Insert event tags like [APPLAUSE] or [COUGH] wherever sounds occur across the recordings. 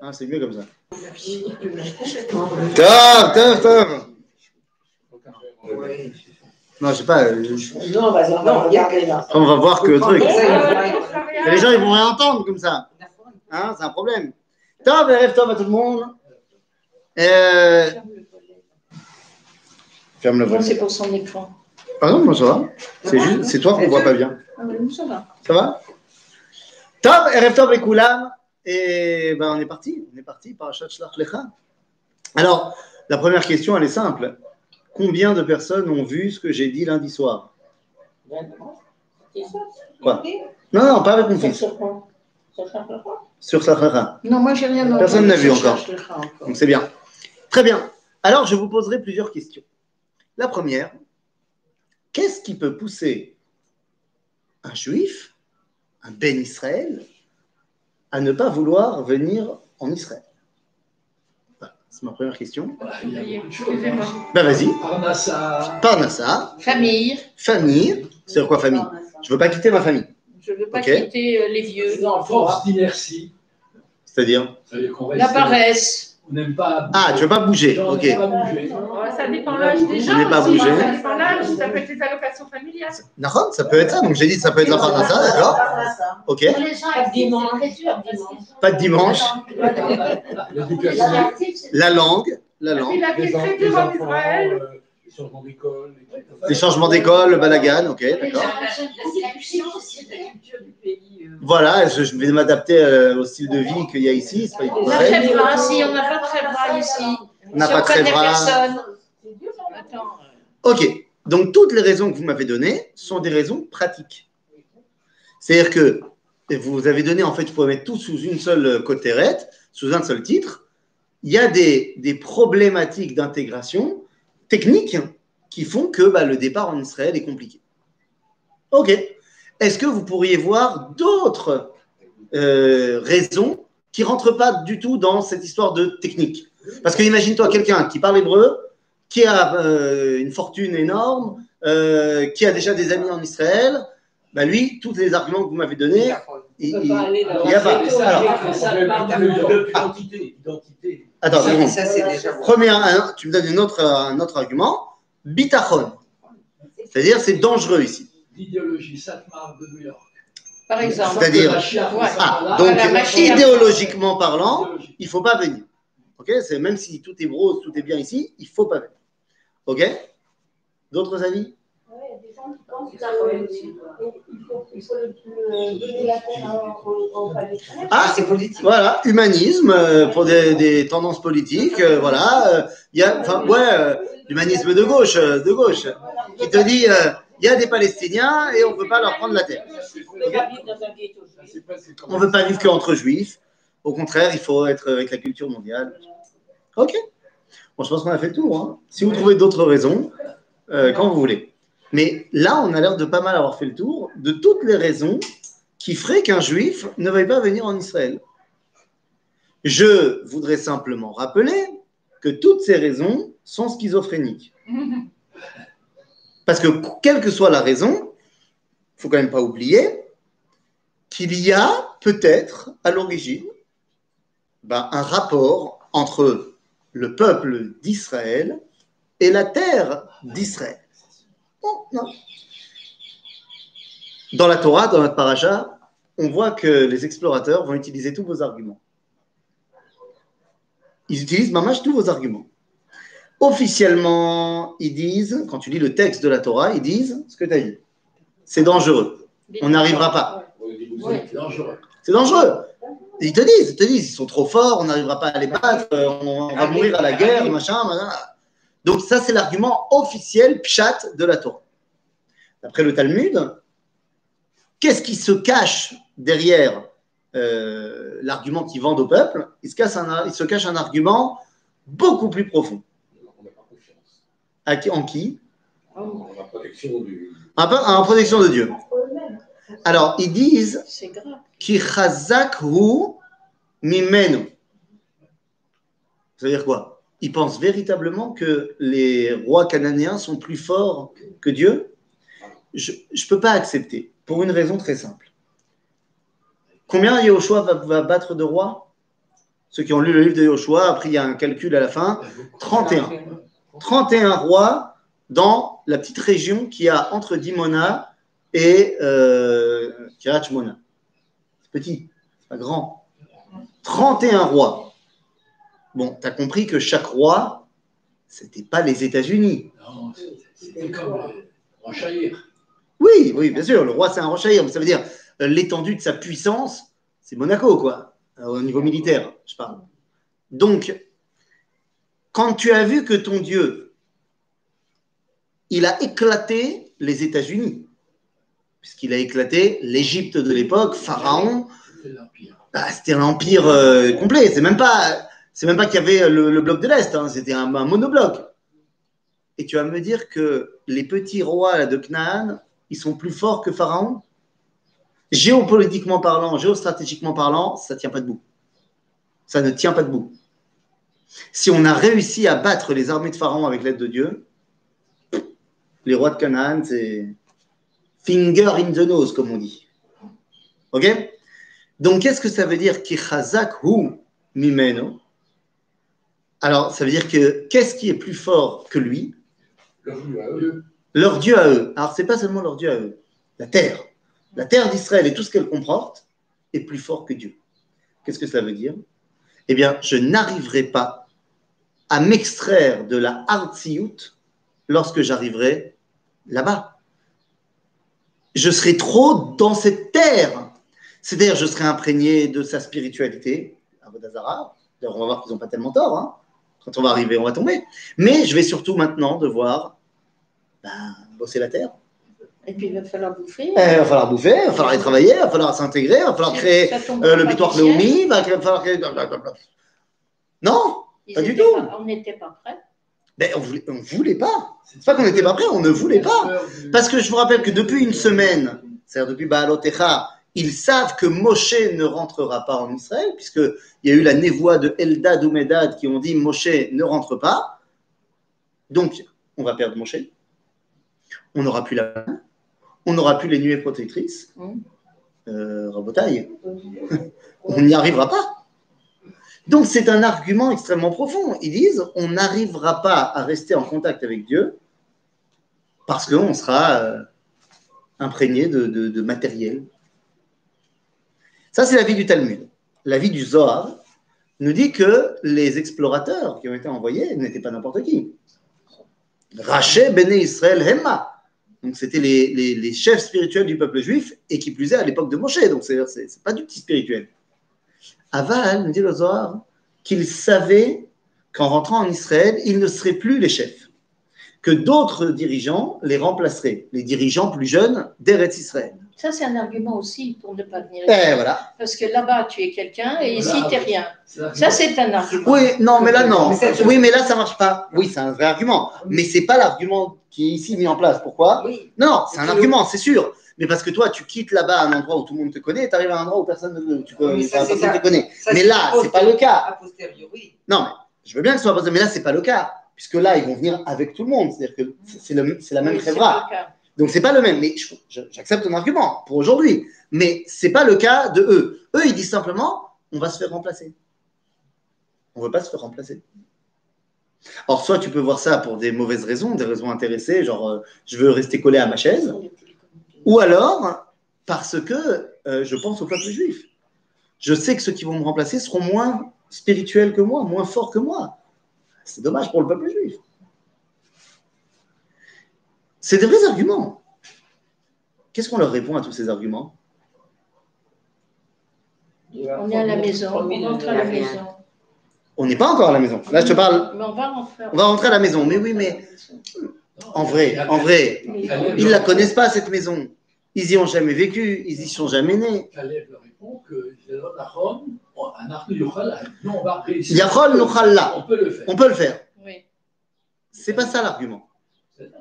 Ah, c'est mieux comme ça. Tov, tov, tov. Non, je sais pas. euh, Non, vas-y, on va regarder là. On va voir que le truc. Les gens, ils vont rien entendre comme ça. Hein, c'est un problème. Tov, rêve Tov à tout le monde. Euh, Ferme le volet. c'est pour son écran. Ah non, moi ça va. C'est juste, c'est toi qu'on voit pas bien. Ah ça va. Ça va? Erev Tov et Koulam. Et ben on est parti. On est parti par Shlach Lecha. Alors, la première question, elle est simple. Combien de personnes ont vu ce que j'ai dit lundi soir? Quoi? Non, non, pas avec mon fils. Sur Shlach Lecha? Non, moi, j'ai rien. Personne n'a vu encore. Donc c'est bien. Très bien. Alors, je vous poserai plusieurs questions. La première, qu'est-ce qui peut pousser un juif, un Ben Israël, à ne pas vouloir venir en Israël Voilà, C'est ma première question. Ben vas-y. Parnassa, Parnassa, Famille. famille. C'est quoi famille? Je veux pas quitter ma famille. Je ne veux pas quitter euh, les vieux. force d'inertie. C'est-à-dire? La reste- paresse. On n'aime pas. Ah, tu veux pas bouger. On Ok. pas bouger. Ça dépend l'âge des gens. Pas bougé. Ça ça peut être les allocations familiales. D'accord, ça peut être ça. Donc j'ai dit ça peut être la Parnassa, d'accord? Ok. Pas de dimanche. très. Pas de dimanche. La langue. La langue. la vie est Les en- très les dure en enfants, Israël. les changements d'école. les ça. Changements d'école, le balagan, ok, d'accord. Euh. Voilà, je, je vais m'adapter euh, au style de vie qu'il y a ici. C'est pas trèvra, si on n'a pas de trèvra ici. On n'a Si pas. C'est dur, hein. Ok, donc toutes les raisons que vous m'avez données sont des raisons pratiques. C'est-à-dire que vous avez donné, en fait, vous pouvez mettre tout sous une seule cotérette, sous un seul titre. Il y a des, problématiques d'intégration techniques qui font que bah, le départ en Israël est compliqué. Ok. Est-ce que vous pourriez voir d'autres euh, raisons qui ne rentrent pas du tout dans cette histoire de technique? Parce que imagine-toi quelqu'un qui parle hébreu, qui a euh, une fortune énorme, euh, qui a déjà des amis en Israël, bah lui, tous les arguments que vous m'avez donnés, il, il- il y a pas. Attends, un- tu me donnes une autre, un autre argument. Bitachon. C'est-à-dire, c'est dangereux ici. L'idéologie Satmar de New York. Par exemple. C'est-à-dire- Ouais. Ah, donc, idéologiquement parlant, il ne faut pas venir. Ok C'est Même si tout est rose, tout est bien ici, il ne faut pas venir. Ok? D'autres avis il y a des gens qui pensent qu'il faut, il faut le, le- donner la terre. Ah, c'est politique. Voilà, humanisme euh, pour des, des tendances politiques. euh, voilà, euh, il y a, enfin, ouais, euh, l'humanisme de gauche, euh, de gauche, qui te dit, euh, il y a des Palestiniens et on ne peut pas leur prendre la terre. On ne veut pas vivre qu'entre juifs. Au contraire, il faut être avec la culture mondiale. Ok? Bon, je pense qu'on a fait le tour. hein. Si vous trouvez d'autres raisons, euh, quand vous voulez. Mais là, on a l'air de pas mal avoir fait le tour de toutes les raisons qui feraient qu'un juif ne veuille pas venir en Israël. Je voudrais simplement rappeler que toutes ces raisons sont schizophréniques. Parce que quelle que soit la raison, il faut quand même pas oublier qu'il y a peut-être à l'origine ben, un rapport entre le peuple d'Israël et la terre d'Israël. Bon, non. Dans la Torah, dans notre paracha, on voit que les explorateurs vont utiliser tous vos arguments. Ils utilisent mamash tous vos arguments. Officiellement, ils disent, quand tu lis le texte de la Torah, ils disent ce que tu as dit. C'est dangereux. On n'arrivera pas. C'est dangereux. Ils te disent, ils te disent, ils sont trop forts, on n'arrivera pas à les battre, euh, on va mourir à la guerre, machin, machin. Donc ça, c'est l'argument officiel, pshat, de la Torah. D'après le Talmud, qu'est-ce qui se cache derrière euh, l'argument qu'ils vendent au peuple? Il se, cache un, il se cache un argument beaucoup plus profond. On n'a pas confiance. À qui- en qui? En la protection du. en, en protection de Dieu. Alors, ils disent C'est grave. Ki chazak mimenu. C'est-à-dire quoi? Ils pensent véritablement que les rois cananéens sont plus forts que Dieu? Je ne peux pas accepter, pour une raison très simple. Combien Yahushua va, battre de rois? Ceux qui ont lu le livre de Yahushua, après il y a un calcul à la fin. 31. 31 rois dans la petite région qui a entre Dimona et euh. C'est petit, pas grand. 31 rois. Bon, tu as compris que chaque roi, c'était pas les États-Unis. Non, c'était- comme Rochaïr. Oui, oui, bien sûr, le roi c'est un rochaïr, mais ça veut dire euh, l'étendue de sa puissance, c'est Monaco, quoi, euh, au niveau militaire, je parle. Donc, quand tu as vu que ton Dieu, il a éclaté les États-Unis, puisqu'il a éclaté l'Égypte de l'époque, Pharaon, C'était l'Empire. bah, c'était un empire euh, complet. C'est même pas, c'est même pas qu'il y avait le, le bloc de l'Est, hein, c'était un, un monobloc. Et tu vas me dire que les petits rois là, de Canaan, ils sont plus forts que Pharaon? Géopolitiquement parlant, géostratégiquement parlant, ça tient pas debout. Ça ne tient pas debout. Si on a réussi à battre les armées de Pharaon avec l'aide de Dieu, les rois de Canaan, c'est finger in the nose, comme on dit. Ok? Donc, qu'est-ce que ça veut dire hu mimeno? Alors, ça veut dire que qu'est-ce qui est plus fort que lui? Leur Dieu à eux. Leur Dieu à eux. Alors, c'est pas seulement leur Dieu à eux. La terre. La terre d'Israël et tout ce qu'elle comporte est plus fort que Dieu. Qu'est-ce que cela veut dire? Eh bien, je n'arriverai pas à m'extraire de la Hartziout lorsque j'arriverai là-bas. Je serai trop dans cette terre. C'est-à-dire, je serai imprégné de sa spiritualité, Avodazara. D'ailleurs, on va voir qu'ils n'ont pas tellement tort. hein. Quand on va arriver, on va tomber. Mais je vais surtout maintenant devoir ben, bosser la terre. Et puis il va falloir bouffer. Eh, il va falloir bouffer, il va falloir y travailler, il va falloir s'intégrer, il va falloir créer euh, le butoir. Léomi, il va falloir créer. Non, Ils pas du tout. pas- on n'était pas prêts. Ben, on voulait, on voulait pas. C'est pas qu'on n'était pas prêt, on ne voulait pas. Parce que je vous rappelle que depuis une semaine, c'est-à-dire depuis Baalotecha, ils savent que Moshe ne rentrera pas en Israël, puisqu'il y a eu la névoie de Eldad ou Medad qui ont dit Moshe ne rentre pas. Donc, on va perdre Moshe. On n'aura plus la main. On n'aura plus les nuées protectrices. Mm. Euh, Rabotaille. [LAUGHS] on n'y arrivera pas. Donc, c'est un argument extrêmement profond. Ils disent on n'arrivera pas à rester en contact avec Dieu parce qu'on sera euh, imprégné de, matériel. Ça, c'est l'avis du Talmud. L'avis du Zohar nous dit que les explorateurs qui ont été envoyés n'étaient pas n'importe qui. Raché Bene Israël Hemma. Donc, c'était les, les- chefs spirituels du peuple juif et qui plus est à l'époque de Moshe. Donc, c'est pas du petit spirituel. Aval nous dit le Zohar qu'ils savaient qu'en rentrant en Israël, ils ne seraient plus les chefs que d'autres dirigeants les remplaceraient, les dirigeants plus jeunes d'Eretz Israël. Ça, c'est un argument aussi pour ne pas venir. Et voilà. Parce que là-bas, tu es quelqu'un et ici, tu n'es rien. Ça, c'est un argument. Oui, non, mais là, non. Oui, mais là, ça marche pas. Oui, c'est un vrai argument. Mais c'est pas l'argument qui est ici mis en place. Pourquoi? Oui. Non, c'est un argument, c'est sûr. Mais parce que toi, tu quittes là-bas un endroit où tout le monde te connaît et tu arrives à un endroit où personne ne tu Oui, ça, personne ça. te connaît. Ça, Mais là, a c'est pas le cas. Non, mais je veux bien que ce soit ça, mais là, c'est pas le cas. Puisque là, ils vont venir avec tout le monde. C'est-à-dire que c'est la même Oui, le cas. Donc c'est pas le même, mais j'accepte ton argument pour aujourd'hui. Mais c'est pas le cas de eux. Eux, ils disent simplement, on va se faire remplacer. On veut pas se faire remplacer. Or, soit tu peux voir ça pour des mauvaises raisons, des raisons intéressées, genre euh, je veux rester collé à ma chaise, ou alors parce que euh, je pense au peuple juif. Je sais que ceux qui vont me remplacer seront moins spirituels que moi, moins forts que moi. C'est dommage pour le peuple juif. C'est des vrais arguments. Qu'est-ce qu'on leur répond à tous ces arguments? On est à la maison, on rentre à la maison. On n'est pas encore à la maison. Là, je te parle. Mais on va rentrer. On va rentrer à la maison. Mais oui, mais en vrai, en vrai, ils la connaissent pas cette maison. Ils y ont jamais vécu. Ils y sont jamais nés. Caleb leur répond que on va réussir. Yachol nuchalla. On peut le faire. On peut le faire. Oui. C'est pas ça l'argument.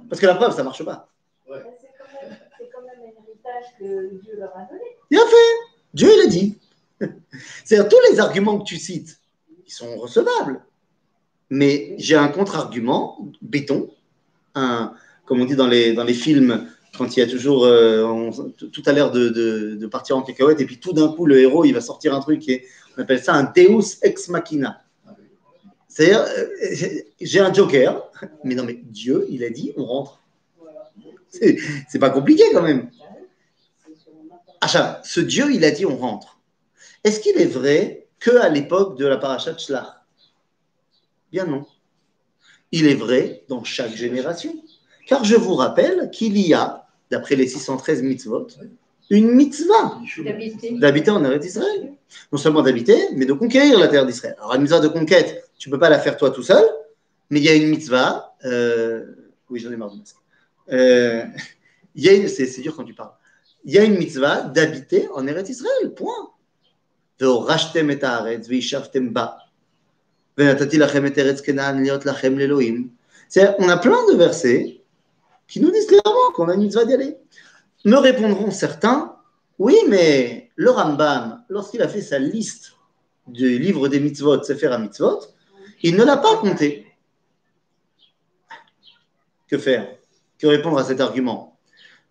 Parce que la preuve, ça marche pas. C'est quand, même- c'est quand même un héritage que Dieu leur a donné. Il a fait. Dieu, il a dit. [LAUGHS] C'est-à-dire, tous les arguments que tu cites, ils sont recevables. Mais j'ai un contre-argument, béton, un, comme on dit dans les, dans les films, quand il y a toujours euh, tout a l'air de, partir en cacahuète, et puis tout d'un coup, le héros, il va sortir un truc, on appelle ça un Deus ex machina. C'est-à-dire, euh, j'ai un joker, mais non, mais Dieu, il a dit, on rentre. C'est pas compliqué quand même. Achat, ce Dieu, il a dit, on rentre. Est-ce qu'il est vrai que à l'époque de la paracha Bien non. Il est vrai dans chaque génération. Car je vous rappelle qu'il y a, d'après les 613 mitzvot, une mitzvah d'habiter en Eretz Israël. Non seulement d'habiter, mais de conquérir la terre d'Israël. Alors, une mitzvah de conquête, tu ne peux pas la faire toi tout seul, mais il y a une mitzvah. Euh, oui, j'en ai marre du masque. Euh, [LAUGHS] c'est dur quand tu parles. Il y a une mitzvah d'habiter en Eretz Israël, point. On a plein de versets qui nous disent clairement qu'on a une mitzvah d'y aller. Me répondront certains, oui, mais le Rambam, lorsqu'il a fait sa liste du livre des mitzvot, Sefer HaMitzvot, il ne l'a pas compté. Que faire? Que répondre à cet argument?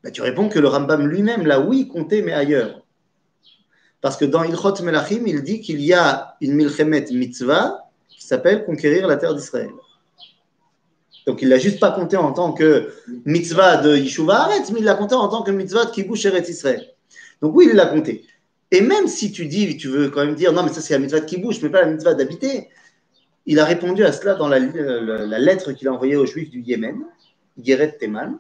Ben, Tu réponds que le Rambam lui-même l'a, oui, compté, mais ailleurs. Parce que dans Ilchot Melachim, il dit qu'il y a une milchemet mitzvah qui s'appelle conquérir la terre d'Israël. Donc il l'a juste pas compté en tant que mitzvah de Yishuva Haaretz, mais il l'a compté en tant que mitzvah de Kibush Eretz Israël. Donc oui, il l'a compté. Et même si tu dis, tu veux quand même dire, non, mais ça c'est la mitzvah de Kibush, mais pas la mitzvah d'habiter, il a répondu à cela dans la, la- la lettre qu'il a envoyée aux Juifs du Yémen, Geret Teman,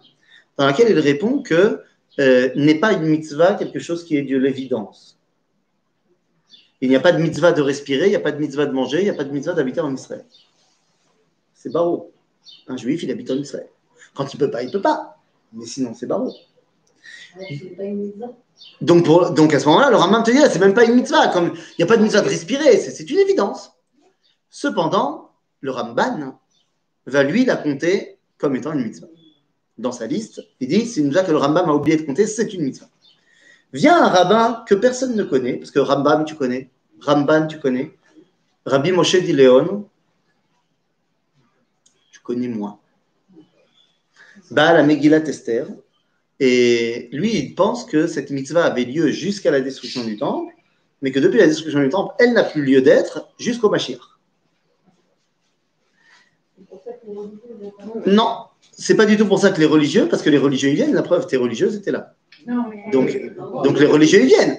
dans laquelle il répond que euh, n'est pas une mitzvah quelque chose qui est de l'évidence. Il n'y a pas de mitzvah de respirer, il n'y a pas de mitzvah de manger, il n'y a pas de mitzvah d'habiter en Israël. C'est barreau. Un juif, il habite en Israël. Quand il peut pas, il peut pas. Mais sinon, c'est barreau. Donc, pour- donc à ce moment-là, le Rambam te dit, ah, c'est même pas une mitzvah. Comme il n'y a pas de mitzvah de respirer, c'est une évidence. Cependant, le Ramban va lui la compter comme étant une mitzvah. Dans sa liste, il dit, c'est une mitzvah que le Rambam a oublié de compter, c'est une mitzvah. Vient un rabbin que personne ne connaît, parce que Rambam, tu connais, Ramban, tu connais, Rabbi Moshe Dileon, connais moins. Baal à Megillat Esther, et lui, il pense que cette mitzvah avait lieu jusqu'à la destruction du temple, mais que depuis la destruction du temple, elle n'a plus lieu d'être jusqu'au Mashiach. Non, c'est pas du tout pour ça que les religieux, parce que les religieux y viennent, la preuve, t'es religieuse, t'es là. Non, mais. Donc, donc les religieux y viennent.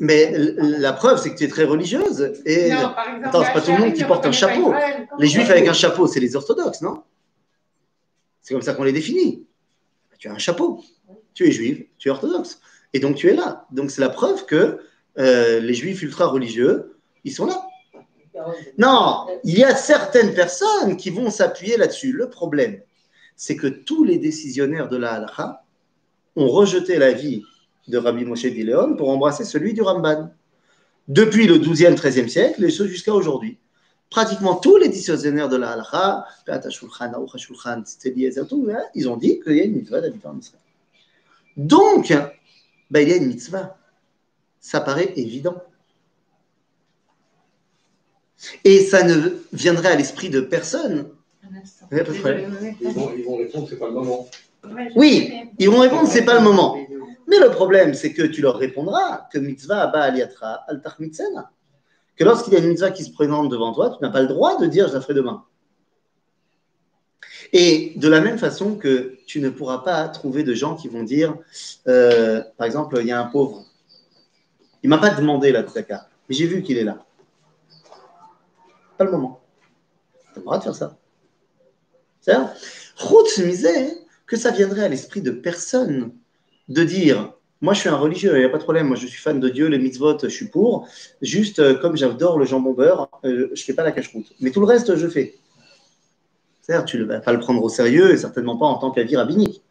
Mais la preuve, c'est que tu es très religieuse. Et Non, par exemple, Attends, c'est pas tout le monde qui porte un chapeau. Israël. les juifs avec un chapeau, c'est les orthodoxes, non? C'est comme ça qu'on les définit. Tu as un chapeau, tu es juif, tu es orthodoxe. Et donc tu es là. Donc c'est la preuve que euh, les juifs ultra-religieux, ils sont là. Non, il y a certaines personnes qui vont s'appuyer là-dessus. Le problème, c'est que tous les décisionnaires de la halakha ont rejeté l'avis de Rabbi Moshe Dileon pour embrasser celui du Ramban. Depuis le 12e, 13e siècle et ce jusqu'à aujourd'hui. Pratiquement tous les décisionnaires de la halakha, hein, ils ont dit qu'il y a une mitzvah d'habiter en Israël. Donc, ben, il y a une mitzvah. Ça paraît évident. Et ça ne viendrait à l'esprit de personne. Ils vont, ils vont répondre, c'est pas le moment. Oui, ils vont répondre, c'est pas le moment. Mais le problème, c'est que tu leur répondras que mitzvah abba aliatra al. Que lorsqu'il y a une mitzvah qui se présente devant toi, tu n'as pas le droit de dire je la ferai demain. Et de la même façon que tu ne pourras pas trouver de gens qui vont dire, euh, par exemple, il y a un pauvre, il m'a pas demandé la tzaka, mais j'ai vu qu'il est là. Pas le moment. Tu droit de faire ça. C'est-à-dire, que ça viendrait à l'esprit de personne de dire moi je suis un religieux, il n'y a pas de problème, moi je suis fan de Dieu, les mitzvot, je suis pour, juste euh, comme j'adore le jambon beurre, euh, je ne fais pas la cache-route. Mais tout le reste, je fais. C'est-à-dire, tu ne vas pas le prendre au sérieux et certainement pas en tant qu'avis rabbinique.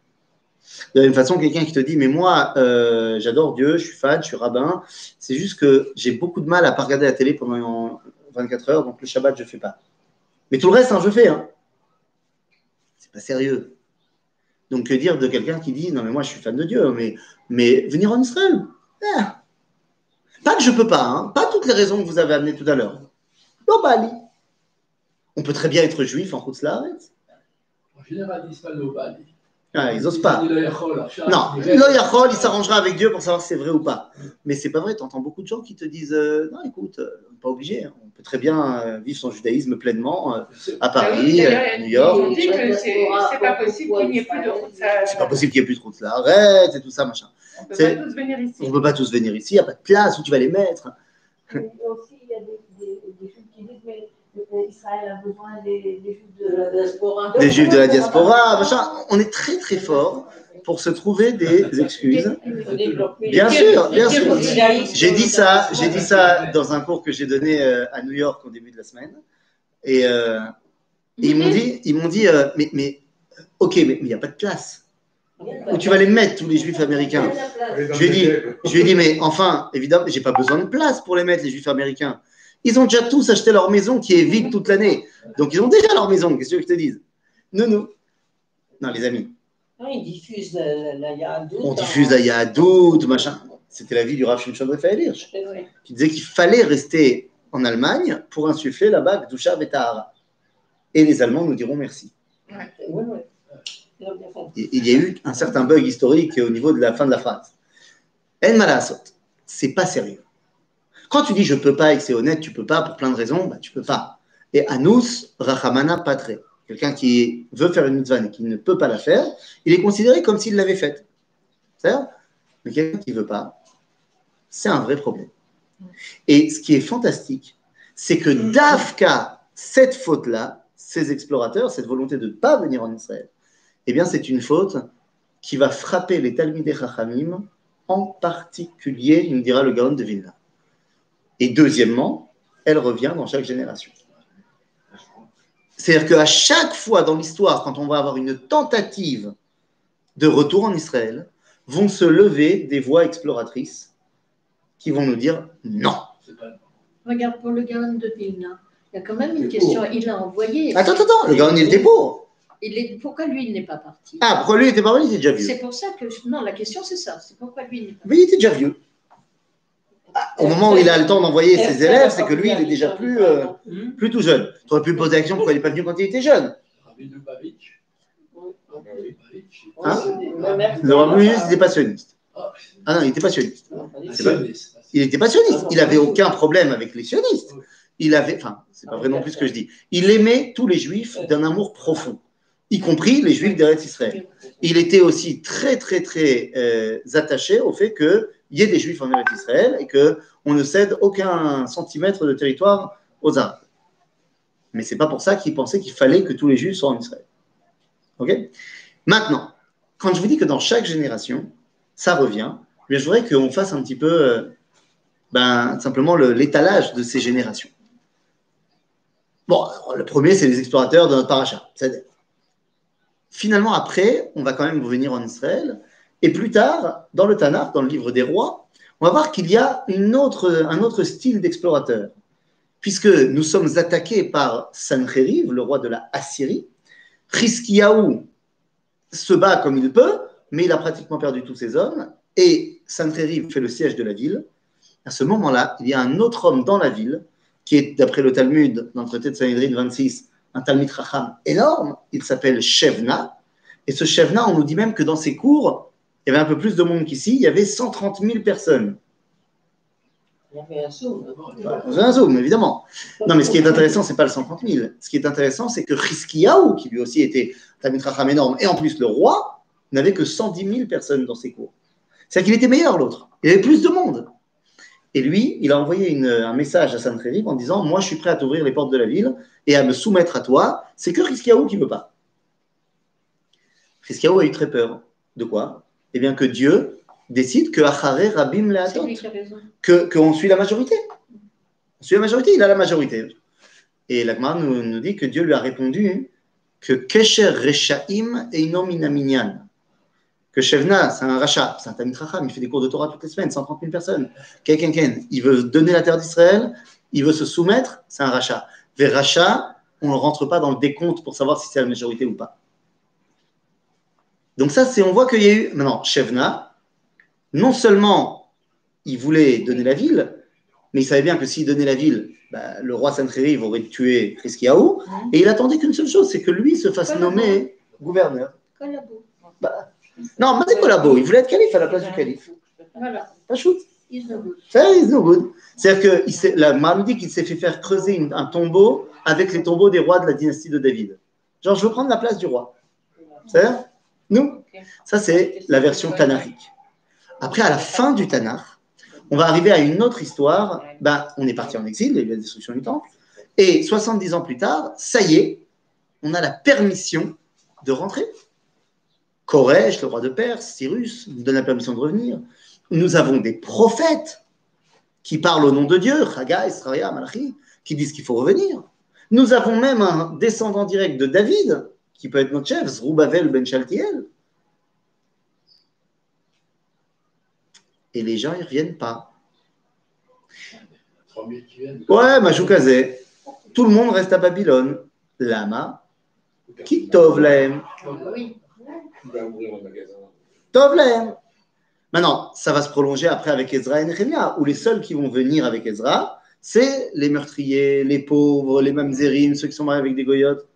De la même façon, quelqu'un qui te dit mais moi euh, j'adore Dieu, je suis fan, je suis rabbin, c'est juste que j'ai beaucoup de mal à ne pas regarder la télé pendant 24 heures, donc le Shabbat je ne fais pas. Mais tout le reste, hein, je fais. Hein. C'est pas sérieux. Donc, que dire de quelqu'un qui dit Non, mais moi, je suis fan de Dieu, mais, venir en Israël eh. Pas que je peux pas, hein. pas toutes les raisons que vous avez amenées tout à l'heure. Non, Bali. On peut très bien être juif en Khutzlaaretz. En général, ils disent pas Bali. Ah, ils n'osent pas. Non, le Yachol, il s'arrangera avec Dieu pour savoir si c'est vrai ou pas. Mais c'est pas vrai, tu entends beaucoup de gens qui te disent euh, Non, écoute, euh, pas obligé, hein. on peut très bien euh, vivre son judaïsme pleinement à Paris, ah à New York. On dit que c'est pas possible qu'il n'y ait plus de route. C'est pas possible qu'il n'y ait plus de route là, arrête et tout ça, machin. On ne peut pas tous venir ici. On ne peut pas tous venir ici, il n'y a pas de place où tu vas les mettre. Aussi, Israël a besoin des, des juifs de la diaspora. Des juifs de la diaspora, machin. On est très très fort pour se trouver des excuses. Bien sûr, bien sûr. J'ai dit ça, j'ai dit ça dans un cours que j'ai donné euh, à New York au début de la semaine. Et, euh, et ils m'ont dit, ils m'ont dit, euh, mais, mais ok, mais il n'y a pas de place. Où tu vas les mettre tous les juifs américains? Je lui ai dit, je lui ai dit, mais enfin, évidemment, j'ai pas besoin de place pour les mettre, les juifs américains. Ils ont déjà tous acheté leur maison qui est vide toute l'année. Donc ils ont déjà leur maison, qu'est-ce que je te dise? Non, non. Non, les amis, ils diffusent la, la Yahadout on en- diffuse à Yahadout, machin. C'était la vie du Rav Shimshon Raphaël Hirsch, qui disait qu'il fallait rester en Allemagne pour insuffler là-bas Gdusha Vetahara. Et les Allemands nous diront merci. Il y a eu un certain bug historique au niveau de la fin de la phrase. En malasot, c'est pas sérieux. Quand tu dis je peux pas et que c'est honnête, tu peux pas pour plein de raisons, bah tu peux pas. Et anus rachamana patre, quelqu'un qui veut faire une mitzvah et qui ne peut pas la faire, il est considéré comme s'il l'avait faite. C'est ça Mais quelqu'un qui veut pas, c'est un vrai problème. Et ce qui est fantastique, c'est que d'Afka, cette faute-là, ces explorateurs, cette volonté de ne pas venir en Israël, eh bien, c'est une faute qui va frapper les Talmidei Chachamim, en particulier, nous dira le Gaon de Vilna. Et deuxièmement, elle revient dans chaque génération. C'est-à-dire qu'à chaque fois dans l'histoire, quand on va avoir une tentative de retour en Israël, vont se lever des voix exploratrices qui vont nous dire non. Regarde, pour le Gaon de Vilna, il y a quand même une question. Il a envoyé. Attends, attends, attends, le Gaon, il était pour. Il est... Pourquoi lui, il n'est pas parti? Ah, pourquoi lui, il était pas venu, il était déjà vieux. C'est pour ça que. Non, la question, c'est ça. C'est pourquoi lui, il n'est pas Mais il était déjà vieux. Ah, au moment où il a le temps d'envoyer ses élèves, c'est que lui, il est déjà plus, euh, plus tout jeune. Tu aurais pu poser la question pourquoi il n'est pas venu quand il était jeune. Hein Rabbi Lubavitch, il était passionniste. Ah, Ah non, il était passionniste. Non, pas. Il était passionniste. Il n'avait aucun problème avec les sionistes. Il avait, enfin, c'est pas vrai non plus ce que je dis. Il aimait tous les juifs d'un amour profond, y compris les juifs d'Eretz Israël. Il était aussi très, très, très euh, attaché au fait qu'il y ait des juifs en Israël et qu'on ne cède aucun centimètre de territoire aux Arabes. Mais c'est pas pour ça qu'il pensait qu'il fallait que tous les juifs soient en Israël. Ok? Maintenant, quand je vous dis que dans chaque génération, ça revient, je voudrais qu'on fasse un petit peu euh, ben, simplement le- l'étalage de ces générations. Bon, le premier, c'est les explorateurs de notre paracha. Finalement, après, on va quand même revenir en Israël. Et plus tard, dans le Tanakh, dans le livre des rois, on va voir qu'il y a un autre style d'explorateur. Puisque nous sommes attaqués par Sancheriv, le roi de la Assyrie, Hiskiyahu se bat comme il peut, mais il a pratiquement perdu tous ses hommes, et Sancheriv fait le siège de la ville. À ce moment-là, il y a un autre homme dans la ville, qui est, d'après le Talmud, dans le traité de Sanhedrin 26, un Talmud Racham énorme, il s'appelle Shevna, et ce Shevna, on nous dit même que dans ses cours, il y avait un peu plus de monde qu'ici, il y avait 130 000 personnes. Il y avait un zoom. Enfin, c'est un zoom, évidemment. Non, mais ce qui est intéressant, c'est pas le 130 000. Ce qui est intéressant, c'est que Hiskiyahu, qui lui aussi était un Talmud Racham énorme, et en plus le roi, n'avait que 110 000 personnes dans ses cours. C'est-à-dire qu'il était meilleur, l'autre. Il avait plus de monde. Et lui, il a envoyé une- un message à Sancheriv en disant Moi, je suis prêt à t'ouvrir les portes de la ville et à me soumettre à toi. C'est que Hiskiyahu qui ne veut pas. Hiskiyahu a eu très peur. De quoi? Eh bien, que Dieu décide que Acharé Rabim Leatot que qu'on suit la majorité. On suit la majorité, il a la majorité. Et l'Agmar nous, nous dit que Dieu lui a répondu que Kesher Reshaim Einom Minaminyan. Que Shevna, c'est un rachat, c'est un Tamit il fait des cours de Torah toutes les semaines, 130 000 personnes. Ken. Il veut donner la terre d'Israël, il veut se soumettre, c'est un rachat. Vers rachat, on ne rentre pas dans le décompte pour savoir si c'est la majorité ou pas. Donc ça, c'est, on voit qu'il y a eu, maintenant, Shevna, non seulement il voulait donner la ville, mais il savait bien que s'il donnait la ville, bah, le roi Sancheriv aurait tué Hiskiyahu, et il attendait qu'une seule chose, c'est que lui se fasse nommer gouverneur. Collabo. Bah, non, mais c'est collabo. Il voulait être calife à la place du calife. Voilà. Pas shoot. Is no good. No. C'est-à-dire que la Marne dit qu'il s'est fait faire creuser une- un tombeau avec les tombeaux des rois de la dynastie de David. Genre, je veux prendre la place du roi. C'est-à-dire, nous, ça c'est la version tanarique. Après, à la fin du Tanakh, on va arriver à une autre histoire. Ben, on est parti en exil, il y a eu la destruction du temple. Et 70 ans plus tard, ça y est, on a la permission de rentrer. Koresh, le roi de Perse, Cyrus, nous donne la permission de revenir. Nous avons des prophètes qui parlent au nom de Dieu, Sraya, Malachi, qui disent qu'il faut revenir. Nous avons même un descendant direct de David, qui peut être notre chef, Zroubavel ben Shaltiel. Et les gens, ils ne reviennent pas. 3000 qui viennent. Ouais, Majoukazé. Tout le monde reste à Babylone. Lama, qui tov lahem. Oui. Il va ouvrir un magasin. Tov lahem. Maintenant, ça va se prolonger après avec Ezra et Nehemia, où les seuls qui vont venir avec Ezra, c'est les meurtriers, les pauvres, les mamzerim, ceux qui sont mariés avec des goyotes.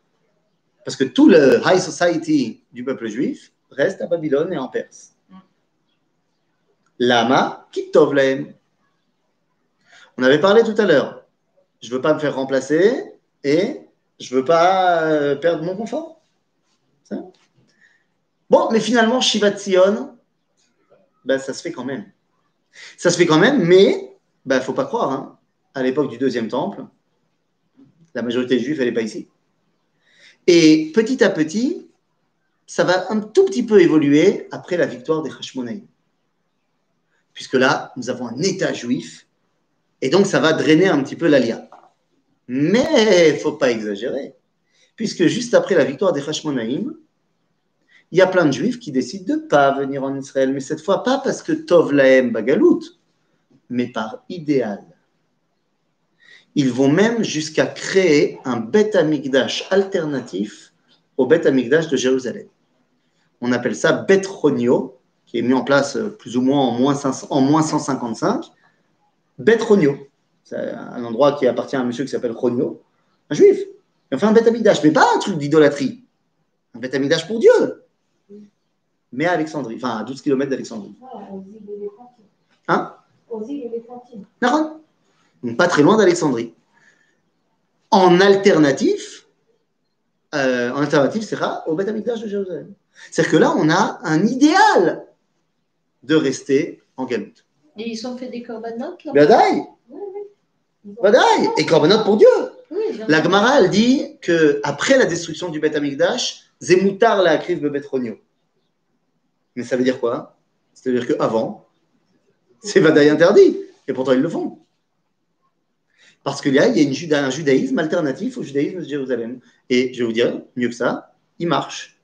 Parce que tout le high society du peuple juif reste à Babylone et en Perse. Lama, qui tov lahem. On avait parlé tout à l'heure. Je ne veux pas me faire remplacer et je ne veux pas euh, perdre mon confort. Bon, mais finalement, Shiva Tzion, ben, ça se fait quand même. Ça se fait quand même, mais il ben, ne faut pas croire. hein. À l'époque du deuxième temple, la majorité des n'est pas ici. Et petit à petit, ça va un tout petit peu évoluer après la victoire des Hashmonaïm. Puisque là, nous avons un État juif, et donc ça va drainer un petit peu l'Alia. Mais il ne faut pas exagérer, puisque juste après la victoire des Hashmonaïm, il y a plein de juifs qui décident de ne pas venir en Israël, mais cette fois pas parce que Tov Lahem Bagalout, mais par idéal. Ils vont même jusqu'à créer un Beth Amikdash alternatif au Beth Amikdash de Jérusalem. On appelle ça Beth Ronio, qui est mis en place plus ou moins en moins, 500 en moins 155. Beth Ronio, c'est un endroit qui appartient à un monsieur qui s'appelle Ronio, un juif. Il a fait un Beth Amikdash, mais pas un truc d'idolâtrie. Un Beth Amikdash pour Dieu, mais à Alexandrie, enfin à 12 km d'Alexandrie. Éléphantines. Hein? Aux îles éléphantines. Pas très loin d'Alexandrie. En alternatif, euh, en alternative, c'est au Beth Amikdash de Jérusalem. C'est-à-dire que là, on a un idéal de rester en galoute. Et ils ont fait des corbanotes là Badaï, Ils ont- Badaï, et Korbanot pour Dieu. Oui, La Gemara, elle dit que après la destruction du Beth Amikdash, Zemoutar la bebet Ronio. Mais ça veut dire quoi? C'est-à-dire qu'avant, c'est Vadaï interdit, et pourtant ils le font. Parce qu'il y a, il y a un judaïsme alternatif au judaïsme de Jérusalem. Et je vais vous dire, mieux que ça, il marche.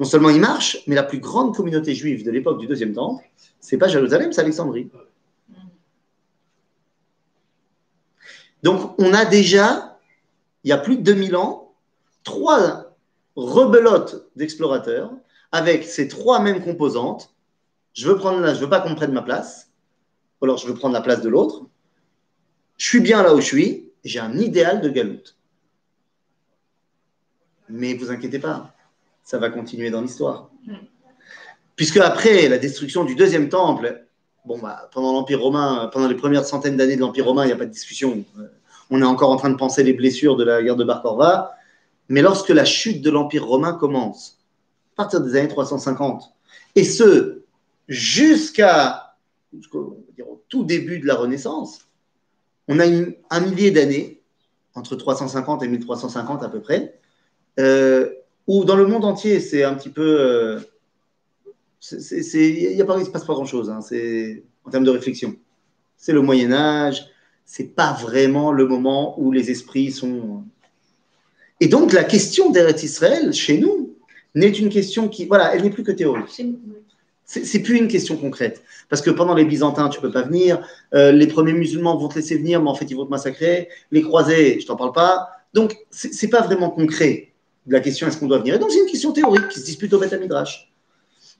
Non seulement il marche, mais la plus grande communauté juive de l'époque du deuxième temple, c'est pas Jérusalem, c'est Alexandrie. Donc, on a déjà, il y a plus de 2000 ans, trois rebelotes d'explorateurs avec ces trois mêmes composantes. Je veux veux pas qu'on prenne ma place, ou alors je veux prendre la place de l'autre. Je suis bien là où je suis, j'ai un idéal de galoute. Mais vous inquiétez pas, ça va continuer dans l'histoire. Puisque après la destruction du deuxième temple, bah, pendant l'Empire romain, pendant les premières centaines d'années de l'Empire romain, il n'y a pas de discussion. Euh, On est encore en train de penser les blessures de la guerre de Bar Korva. Mais lorsque la chute de l'Empire romain commence, à partir des années 350, et ce, jusqu'à tout début de la Renaissance, on a un millier d'années, entre 350 et 1350 à peu près, euh, où dans le monde entier, c'est un petit peu... euh, Il ne se passe pas grand-chose, hein, en termes de réflexion. C'est le Moyen Âge, c'est pas vraiment le moment où les esprits sont... Et donc la question d'Eretz Israël, chez nous, n'est une question qui... Voilà, elle n'est plus que théorique. C'est- plus une question concrète. Parce que pendant les Byzantins, tu peux pas venir. euh, les premiers musulmans vont te laisser venir, mais en fait, ils vont te massacrer. Les croisés, je t'en parle pas. Donc, c'est pas vraiment concret. La question, est-ce qu'on doit venir? Et donc, c'est une question théorique qui se dispute au Beth Midrash.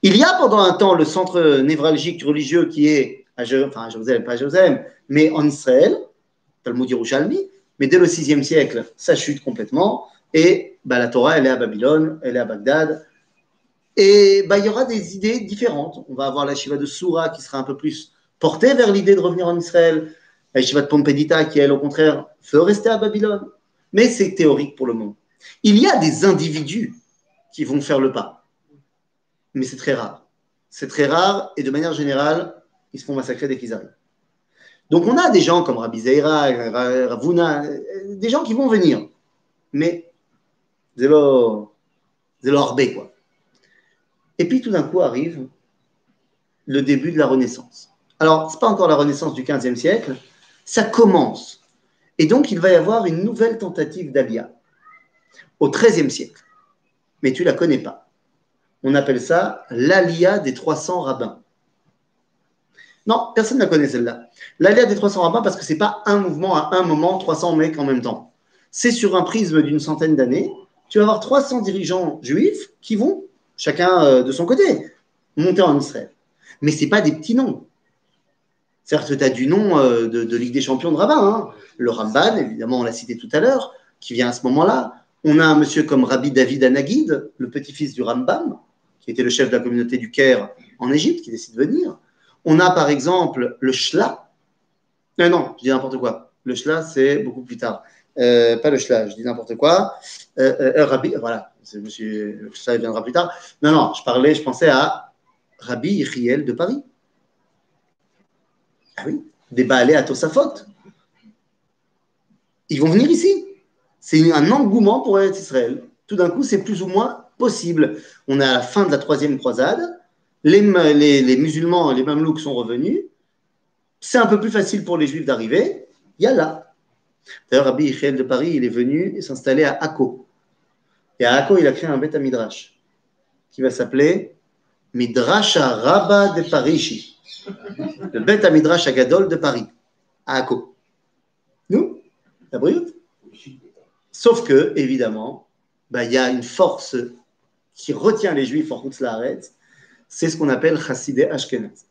Il y a pendant un temps le centre névralgique religieux qui est à Jérusalem, pas à Jérusalem, mais en Israël, Talmud Yerushalmi. Mais dès le VIe siècle, ça chute complètement. Et bah, la Torah, elle est à Babylone, elle est à Bagdad. Et bah, il y aura des idées différentes. On va avoir la Shiva de Soura qui sera un peu plus portée vers l'idée de revenir en Israël. La Shiva de Pompédita qui, elle, au contraire, veut rester à Babylone. Mais c'est théorique pour le moment. Il y a des individus qui vont faire le pas. Mais c'est très rare. C'est très rare et de manière générale, ils se font massacrer dès qu'ils arrivent. Donc on a des gens comme Rabbi Zeira, Ravuna, des gens qui vont venir. Mais c'est leur quoi. Et puis tout d'un coup arrive le début de la Renaissance. Alors, ce n'est pas encore la Renaissance du XVe siècle, ça commence. Et donc, il va y avoir une nouvelle tentative d'Alia au XIIIe siècle. Mais tu ne la connais pas. On appelle ça l'Alia des 300 rabbins. Non, personne ne la connaît celle-là. L'Alia des 300 rabbins parce que ce n'est pas un mouvement à un moment, 300 mecs en même temps. C'est sur un prisme d'une centaine d'années. Tu vas avoir 300 dirigeants juifs qui vont chacun euh, de son côté, monter en Israël. Mais ce pas des petits noms. Certes, tu as du nom euh, de, Ligue des champions de rabbin. Hein. Le Ramban, évidemment, on l'a cité tout à l'heure, qui vient à ce moment-là. On a un monsieur comme Rabbi David Anagid, le petit-fils du Rambam, qui était le chef de la communauté du Caire en Égypte, qui décide de venir. On a par exemple le Shla. Non, non, je dis n'importe quoi. Le Shla, c'est beaucoup plus tard. Euh, pas le Shla, je dis n'importe quoi. Rabbi, voilà, monsieur, ça viendra plus tard. Non, non, je parlais, je pensais à Rabbi Yriel de Paris. Ah oui, des Baalés à Tosafot. Ils vont venir ici. C'est un engouement pour être Israël. Tout d'un coup, c'est plus ou moins possible. On est à la fin de la troisième croisade. Les, les, musulmans, les mamelouks sont revenus. C'est un peu plus facile pour les juifs d'arriver. Il y a là. D'ailleurs, Rabbi Yriel de Paris, il est venu s'installer à Akko. Et à Akko, il a créé un bêta midrash qui va s'appeler Midrash Rabba de Parishi. Le bêta midrash Agadol de Paris, à Akko. Nous La brute Sauf que, évidemment, bah, il y a une force qui retient les juifs en Laaretz, c'est ce qu'on appelle Chassidé Ashkenaz,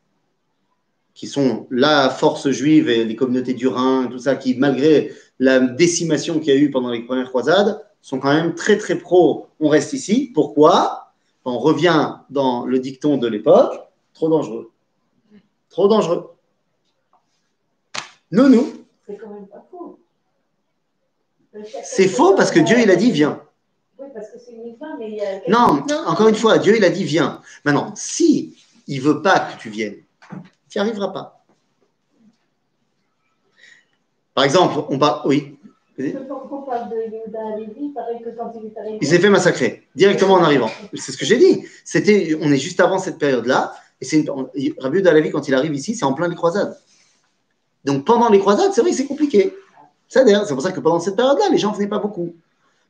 qui sont la force juive et les communautés du Rhin, tout ça, qui, malgré la décimation qu'il y a eu pendant les premières croisades, sont quand même très très pro. On reste ici. Pourquoi? On revient dans le dicton de l'époque. Trop dangereux. Trop dangereux. Nous, nous. C'est quand même pas faux. C'est faux parce que Dieu, il a dit viens. Oui, parce que c'est une femme, mais il y a... Non, encore une fois, Dieu, il a dit viens. Maintenant, si il veut pas que tu viennes, tu n'y arriveras pas. Par exemple, on parle. Oui. Il s'est fait massacrer directement en arrivant. C'est ce que j'ai dit. C'était, on est juste avant cette période-là. Et c'est Rabbi Dalavi, quand il arrive ici, c'est en plein les croisades. Donc pendant les croisades, c'est vrai que c'est compliqué. C'est pour ça que pendant cette période-là, les gens ne venaient pas beaucoup.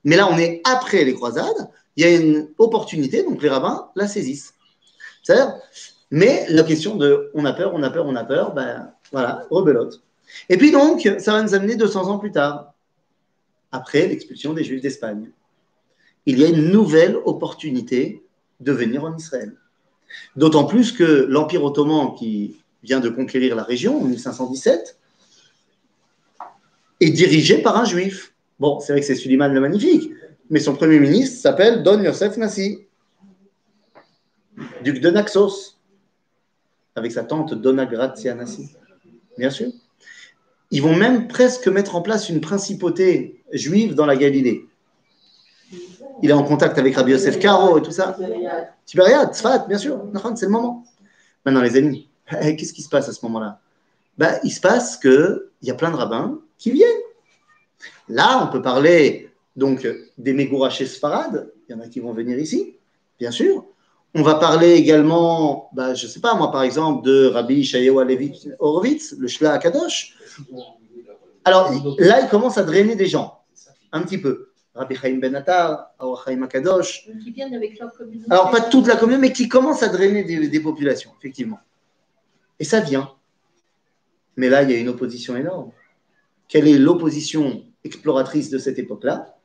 Mais là, on est après les croisades. Il y a une opportunité, donc les rabbins la saisissent. cest mais la question de on a peur, on a peur, on a peur, ben voilà, rebelote. Et puis donc, ça va nous amener 200 ans plus tard après l'expulsion des Juifs d'Espagne. Il y a une nouvelle opportunité de venir en Israël. D'autant plus que l'Empire ottoman, qui vient de conquérir la région en 1517, est dirigé par un juif. Bon, c'est vrai que c'est Suleiman le Magnifique, mais son premier ministre s'appelle Don Yosef Nassi, duc de Naxos, avec sa tante Dona Grazia Nassi, bien sûr. Ils vont même presque mettre en place une principauté juive dans la Galilée. Il est en contact avec Rabbi Yosef Caro et tout ça. Tibériade, Tzfat, bien sûr. C'est le moment. Maintenant, les amis, [LAUGHS] eh, qu'est-ce qui se passe à ce moment-là? Ben, Il se passe qu'il y a plein de rabbins qui viennent. Là, on peut parler donc des Mégourachés Sfarad. Il y en a qui vont venir ici, bien sûr. On va parler également, ben, je ne sais pas moi, par exemple, de Rabbi Shayewa Horowitz, le Shla Akadosh, alors là, il commence à drainer des gens, un petit peu. Rabbi Chaim Ben Attar, Chaim Akadosh. Qui viennent avec leur communauté. Alors, pas toute la communauté, mais qui commence à drainer des, populations, effectivement. Et ça vient. Mais là, il y a une opposition énorme. Quelle est l'opposition exploratrice de cette époque-là?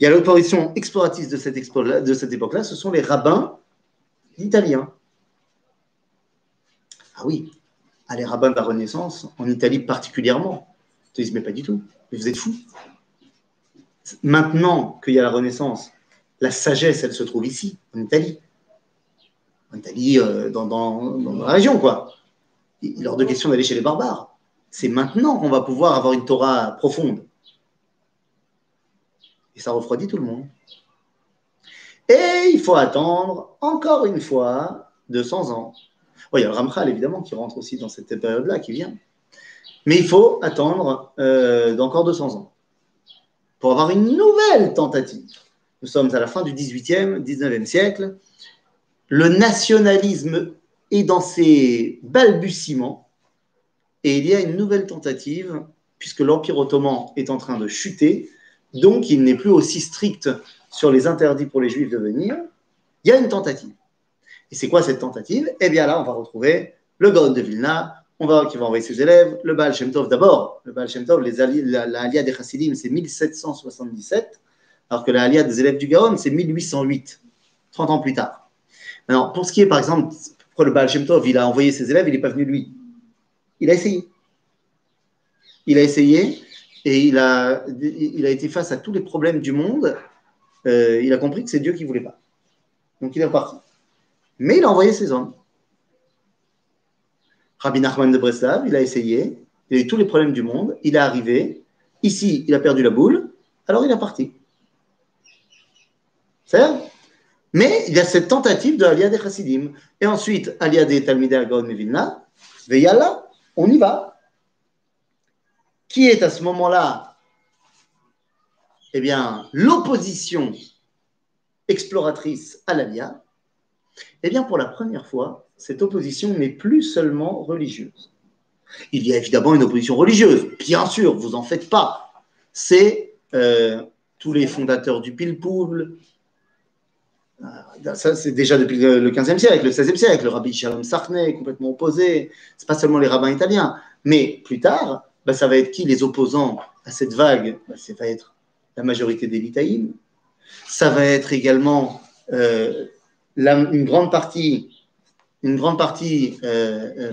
Il y a l'opposition exploratrice de cette, époque-là, ce sont les rabbins italiens. Ah oui, à les rabbins de la Renaissance, en Italie particulièrement. Ils disent, mais pas du tout, mais vous êtes fous. Maintenant qu'il y a la Renaissance, La sagesse, elle se trouve ici, en Italie. En Italie, euh, dans, dans- dans la région, quoi. Il est hors de question d'aller chez les barbares. C'est maintenant qu'on va pouvoir avoir une Torah profonde. Et ça refroidit tout le monde. Et il faut attendre, encore une fois, 200 ans. Bon, il y a le Ramchal, évidemment, qui rentre aussi dans cette période-là, qui vient. Mais il faut attendre euh, d'encore 200 ans pour avoir une nouvelle tentative. Nous sommes à la fin du 18e, 19e siècle. Le nationalisme est dans ses balbutiements et il y a une nouvelle tentative puisque l'Empire ottoman est en train de chuter, donc il n'est plus aussi strict sur les interdits pour les juifs de venir. Il y a une tentative. Et c'est quoi cette tentative? Eh bien là, on va retrouver le Gaon de Vilna, on va, qui va envoyer ses élèves, le Baal Shem Tov d'abord. Le Baal Shem Tov, les la, Aliyah des Chassidim, c'est 1777, alors que la Aliyah des élèves du Gaon, c'est 1808, 30 ans plus tard. Alors, pour ce qui est, par exemple, pourquoi le Baal Shem Tov, il a envoyé ses élèves, il n'est pas venu lui? Il a essayé. Il a essayé et il a, été face à tous les problèmes du monde. Euh, il a compris que c'est Dieu qui ne voulait pas. Donc il est reparti. Mais il a envoyé ses hommes. Rabbi Nachman de Breslav, il a essayé, il a eu tous les problèmes du monde, il est arrivé, ici, il a perdu la boule, alors il est parti. C'est Mais il y a cette tentative de Aliyah des Chassidim. Et ensuite, Aliyah des Talmidei Gaon Mevilna, Veyala, on y va. Qui est à ce moment-là Eh bien, l'opposition exploratrice à l'Aliyah. Eh bien, pour la première fois, cette opposition n'est plus seulement religieuse. Il y a évidemment une opposition religieuse, bien sûr, vous en faites pas. C'est euh, tous les fondateurs du Pilpoul. Euh, Ça, c'est déjà depuis le le 15e siècle, le 16e siècle. Le rabbi Shalom Sarney, complètement opposé. C'est pas seulement les rabbins italiens. Mais plus tard, bah, ça va être qui les opposants à cette vague? Bah, Ça va être la majorité des Litaïm. Ça va être également euh, une grande partie une grande partie euh, euh,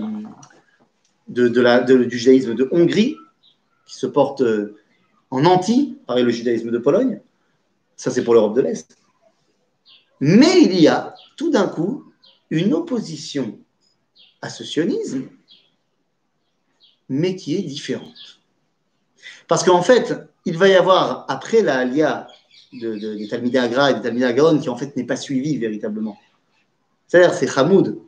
de, du judaïsme de Hongrie, qui se porte en anti, pareil le judaïsme de Pologne, ça c'est pour l'Europe de l'Est. Mais il y a tout d'un coup une opposition à ce sionisme, mais qui est différente. Parce qu'en fait, il va y avoir, après la Alia de, de- des Talmidei Agra et des Talmidei Gaon, qui en fait n'est pas suivie véritablement. C'est-à-dire, c'est Hamoud,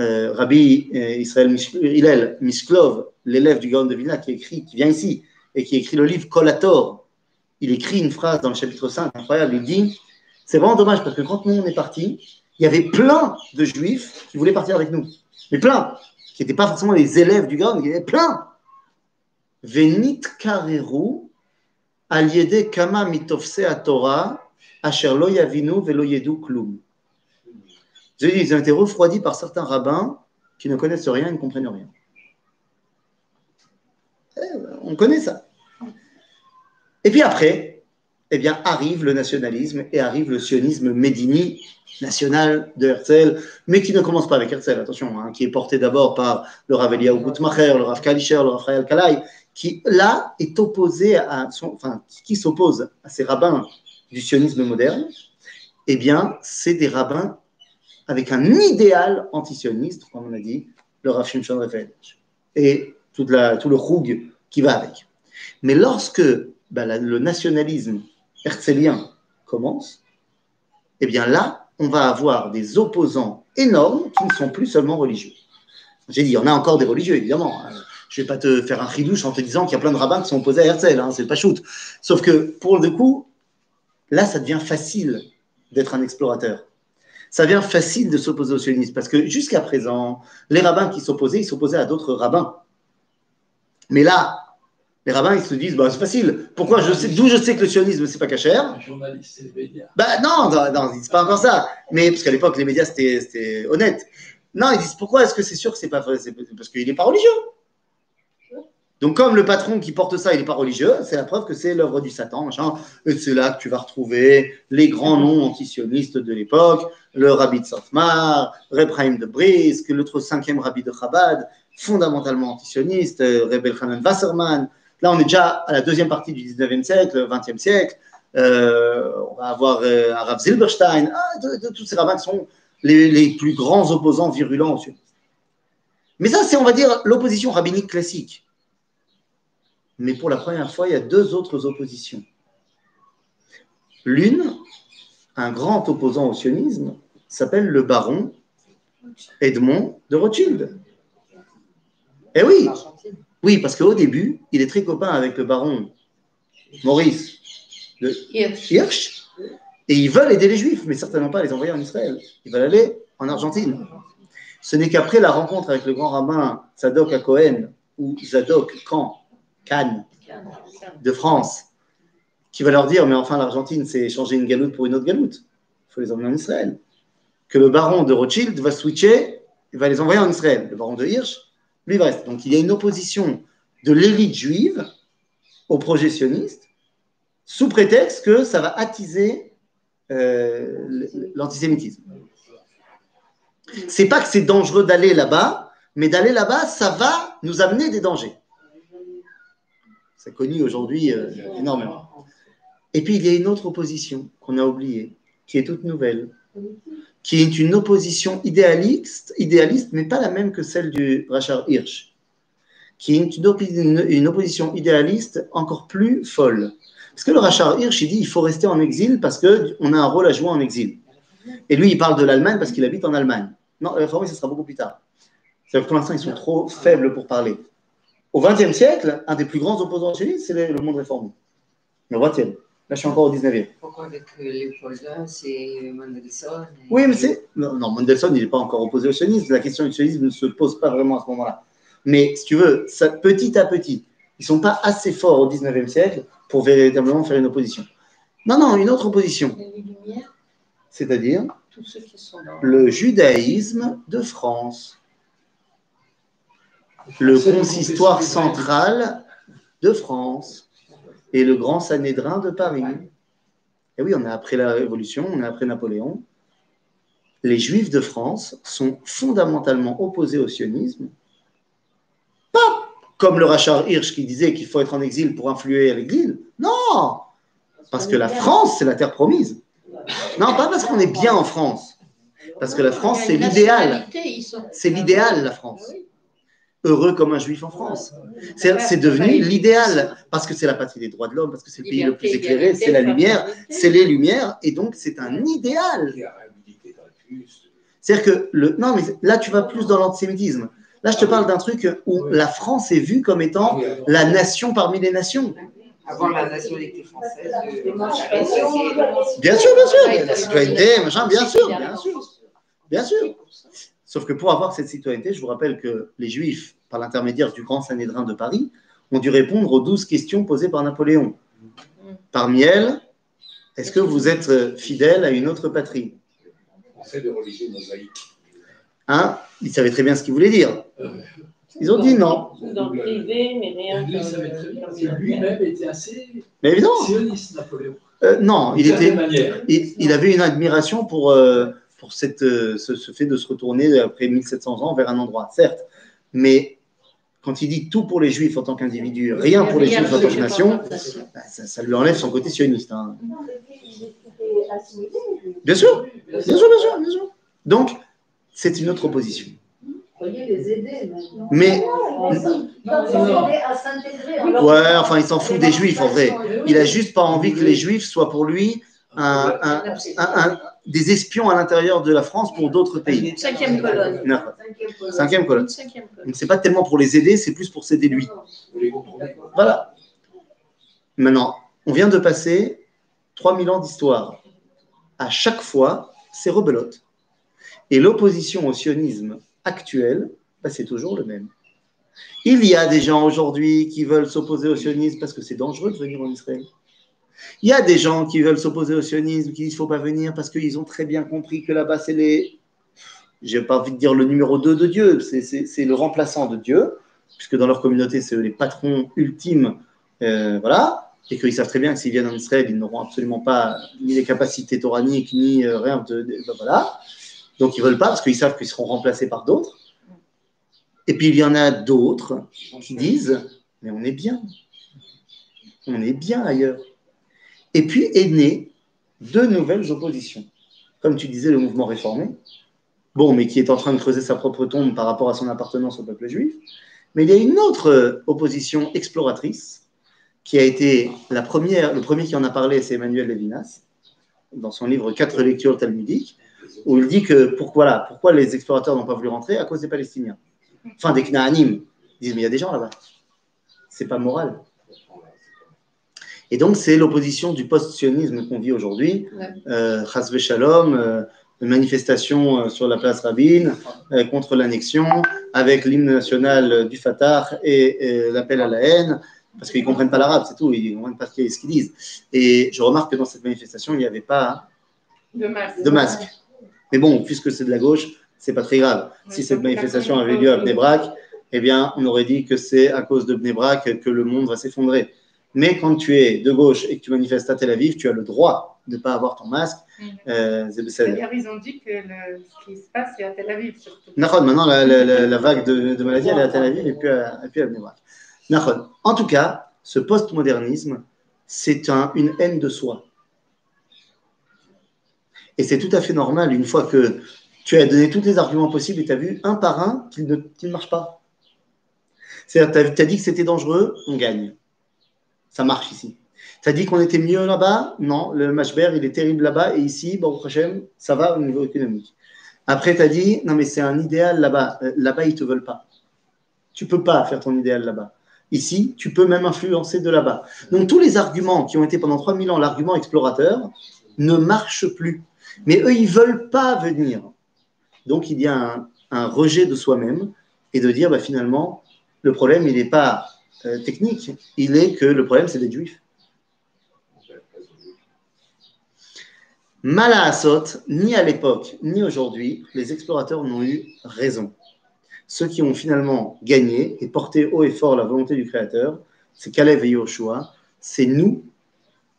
euh, Rabbi euh, Israël Hillel Misklov, l'élève du Gaon de Vilna, qui écrit, qui vient ici et qui écrit le livre Kolator. Il écrit une phrase dans le chapitre 5 incroyable. Il dit C'est vraiment dommage parce que quand nous on est partis, il y avait plein de juifs qui voulaient partir avec nous. Mais plein, qui n'étaient pas forcément les élèves du Gaon, il y avait plein. Venit kareru al yede kama mitofse Torah asher lo yavinu velo yedu klum. Ils ont été refroidis par certains rabbins qui ne connaissent rien et ne comprennent rien. Eh, On connaît ça. Et puis après, eh bien, arrive le nationalisme et arrive le sionisme médini national de Herzl, mais qui ne commence pas avec Herzl, attention, hein, qui est porté d'abord par le Rav Eliyahu Gutmacher, le Rav Kalischer, le Rav Rael Kalai, qui là est opposé à son, enfin, qui s'oppose à ces rabbins du sionisme moderne. Eh bien, c'est des rabbins avec un idéal antisioniste, comme on a dit, le Rav Shimshon Raphaël, et tout le roug qui va avec. Mais lorsque la- le nationalisme herzélien commence, eh bien là, on va avoir des opposants énormes qui ne sont plus seulement religieux. J'ai dit, il y en a encore des religieux, évidemment. hein. Je ne vais pas te faire un ridouche en te disant qu'il y a plein de rabbins qui sont opposés à Herzl, hein, c'est pas shoot. Sauf que, pour le coup, là, ça devient facile d'être un explorateur ça devient facile de s'opposer au sionisme parce que jusqu'à présent, les rabbins qui s'opposaient, ils s'opposaient à d'autres rabbins. Mais là, les rabbins, ils se disent, bah, c'est facile. Pourquoi je sais, d'où je sais que le sionisme, c'est pas cachère journaliste, c'est le média. Bah non, non, non, ils disent pas encore ça. Mais parce qu'à l'époque, les médias, c'était, honnête. Non, ils disent pourquoi est-ce que c'est sûr que c'est pas vrai? Parce qu'il n'est pas religieux. Donc, comme le patron qui porte ça, il n'est pas religieux, c'est la preuve que c'est l'œuvre du Satan, machin. Et c'est là que tu vas retrouver les grands noms antisionistes de l'époque, le rabbi de Safmar, Reb Chaim de Brisk, l'autre cinquième rabbi de Chabad, fondamentalement antisioniste, euh, Reb Elchanan Wasserman. Là, on est déjà à la deuxième partie du 19e siècle, 20e siècle. euh, on va avoir euh, Zilberstein, ah, tous ces rabbins qui sont les, les plus grands opposants virulents au sionisme. Mais ça, c'est, on va dire, l'opposition rabbinique classique. Mais pour la première fois, il y a deux autres oppositions. L'une, un grand opposant au sionisme, s'appelle le baron Edmond de Rothschild. Eh oui, oui, parce qu'au début, il est très copain avec le baron Maurice de Hirsch. Et ils veulent aider les Juifs, mais certainement pas les envoyer en Israël. Ils veulent aller en Argentine. Ce n'est qu'après la rencontre avec le grand rabbin Zadok à Cohen, ou Zadok Khan, Khan de France, qui va leur dire, mais enfin l'Argentine, c'est échanger une galoute pour une autre galoute. Il faut les emmener en Israël. Que le baron de Rothschild va switcher, il va les envoyer en Israël. Le baron de Hirsch, lui, rester. Donc il y a une opposition de l'élite juive au projet sioniste, sous prétexte que ça va attiser euh, l'antisémitisme. C'est pas que c'est dangereux d'aller là-bas, mais d'aller là-bas, ça va nous amener des dangers. C'est connu aujourd'hui euh, énormément. Et puis il y a une autre opposition qu'on a oubliée, qui est toute nouvelle, qui est une opposition idéaliste, idéaliste mais pas la même que celle du Rachar Hirsch, qui est une, opposition idéaliste encore plus folle. Parce que le Rachar Hirsch, il dit il faut rester en exil parce qu'on a un rôle à jouer en exil. Et lui, il parle de l'Allemagne parce qu'il habite en Allemagne. Non, la réforme, ce sera beaucoup plus tard. Que pour l'instant, ils sont trop faibles pour parler. Au XXe siècle, un des plus grands opposants sionistes, c'est le le monde réformé. Le XXe. Là, je suis encore au XIXe. Pourquoi avec euh, Léopoldin, c'est Mendelssohn et- Oui, mais c'est. Non, non, Mendelssohn, il n'est pas encore opposé au sionisme. La question du sionisme ne se pose pas vraiment à ce moment-là. Mais si tu veux, ça, petit à petit, ils ne sont pas assez forts au XIXe siècle pour véritablement faire une opposition. Non, non, une autre opposition. Les Lumières, C'est-à-dire tous ceux qui sont dans. le judaïsme de France, le consistoire central de France et le grand Sanhédrin de Paris. Et oui, on est après la Révolution, on est après Napoléon. Les Juifs de France sont fondamentalement opposés au sionisme, pas comme le Rachar Hirsch qui disait qu'il faut être en exil pour influer à l'exil. Non, parce que la France, c'est la terre promise. Non, pas parce qu'on est bien en France. Parce que la France, c'est l'idéal. C'est l'idéal, la France. Heureux comme un juif en France. C'est c'est devenu l'idéal, parce que c'est la patrie des droits de l'homme, parce que c'est le pays le plus éclairé, c'est la lumière, c'est les lumières, et donc c'est un idéal. C'est-à-dire que, le, non, mais là, tu vas plus dans l'antisémitisme. Là, je te parle d'un truc où la France est vue comme étant la nation parmi les nations. Avant la nationalité française. euh, L'émancipation, Bien sûr, bien sûr, la citoyenneté, machin, bien sûr, bien sûr. Bien sûr. Sauf que pour avoir cette citoyenneté, je vous rappelle que les Juifs, par l'intermédiaire du grand Sanhédrin de Paris, ont dû répondre aux douze questions posées par Napoléon. Parmi elles, est-ce que vous êtes euh, fidèle à une autre patrie? Français de religion mosaïque. hein? Ils savaient très bien ce qu'ils voulaient dire. Ils ont dit non. Dans le privé, mais rien. Lui, il savait très bien que lui-même était assez Mais évidemment, sioniste, Napoléon. euh, non, il était, il, il avait une admiration pour, euh, pour cette, euh, ce, ce fait de se retourner après 1700 ans vers un endroit, certes. Mais quand il dit tout pour les Juifs en tant qu'individu, rien pour les Juifs en tant que nation, bah, ça, ça lui enlève son côté sioniste. hein. Bien sûr, bien sûr, bien sûr, bien sûr. Donc, c'est une autre opposition. Vous voyez les aider maintenant. Mais, Ils ouais, enfin, il s'en fout des Juifs en vrai. Il a juste pas envie que les Juifs soient pour lui un- un- un- un- des espions à l'intérieur de la France pour d'autres pays. Cinquième colonne. Non. Cinquième colonne. Cinquième. Donc, c'est pas tellement pour les aider, c'est plus pour s'aider lui. Voilà. Maintenant, on vient de passer 3000 ans d'histoire. À chaque fois, c'est rebelote. Et l'opposition au sionisme actuel, bah, c'est toujours le même. Il y a des gens aujourd'hui qui veulent s'opposer au sionisme parce que c'est dangereux de venir en Israël. Il y a des gens qui veulent s'opposer au sionisme, qui disent qu'il ne faut pas venir parce qu'ils ont très bien compris que là-bas, c'est les. J'ai pas envie de dire le numéro 2 de Dieu, c'est- le remplaçant de Dieu, puisque dans leur communauté, c'est les patrons ultimes euh, voilà, et qu'ils savent très bien que s'ils viennent en Israël, ils n'auront absolument pas ni les capacités toraniques, ni euh, rien de, ben voilà. Donc ils veulent pas parce qu'ils savent qu'ils seront remplacés par d'autres. Et puis il y en a d'autres qui disent, mais on est bien, on est bien ailleurs. Et puis est né deux nouvelles oppositions. Comme tu disais, le mouvement réformé, bon, mais qui est en train de creuser sa propre tombe par rapport à son appartenance au peuple juif. Mais il y a une autre opposition exploratrice qui a été la première, le premier qui en a parlé, c'est Emmanuel Levinas, dans son livre Quatre lectures talmudiques, où il dit que pourquoi, là, pourquoi les explorateurs n'ont pas voulu rentrer À cause des Palestiniens. Enfin, des Knaanim. Ils disent, mais il y a des gens là-bas. C'est pas moral. Et donc, c'est l'opposition du post-sionisme qu'on vit aujourd'hui. Euh, Chasve Shalom, euh, une manifestation euh, sur la place Rabin euh, contre l'annexion, avec l'hymne national du Fatah et, et l'appel à la haine, parce qu'ils ne comprennent pas l'arabe, c'est tout, ils ne comprennent pas ce qu'ils disent. Et je remarque que dans cette manifestation, il n'y avait pas De masque. de masque. Mais bon, puisque c'est de la gauche, c'est pas très grave. si cette manifestation avait lieu à Bnebrak, eh bien, on aurait dit que c'est à cause de Bnebrak que le monde va s'effondrer. Mais quand tu es de gauche et que tu manifestes à Tel Aviv, tu as le droit de ne pas avoir ton masque. Mhm. Euh. D'ailleurs, ils ont dit que le- ce qui se passe, c'est à Tel Aviv surtout. Maintenant la, la- la- la vague de, de maladie, elle est à Tel Aviv et puis à, et puis à. En tout cas, ce postmodernisme, c'est un- une haine de soi. Et c'est tout à fait normal une fois que tu as donné tous les arguments possibles et tu as vu un par un qu'ils ne, qu'ils ne marchent pas. C'est-à-dire, tu as, dit que c'était dangereux, on gagne. Ça marche ici. As dit qu'on était mieux là-bas, non, le Mashber, il est terrible là-bas, et ici, Baruch Hashem, ça va au niveau économique. Après, tu as dit, non, mais c'est un idéal là-bas. Euh, Là-bas, ils ne te veulent pas. Tu peux pas faire ton idéal là-bas. Ici, tu peux même influencer de là-bas. Donc, tous les arguments qui ont été pendant 3000 ans l'argument explorateur ne marchent plus. Mais eux, ils veulent pas venir. Donc, il y a un, un rejet de soi-même et de dire, bah, finalement, le problème, il n'est pas euh, technique. Il est que le problème, c'est des juifs. Mal à Assot, ni à l'époque, ni aujourd'hui, les explorateurs n'ont eu raison. Ceux qui ont finalement gagné et porté haut et fort la volonté du Créateur, c'est Kalev et Yoshua, c'est nous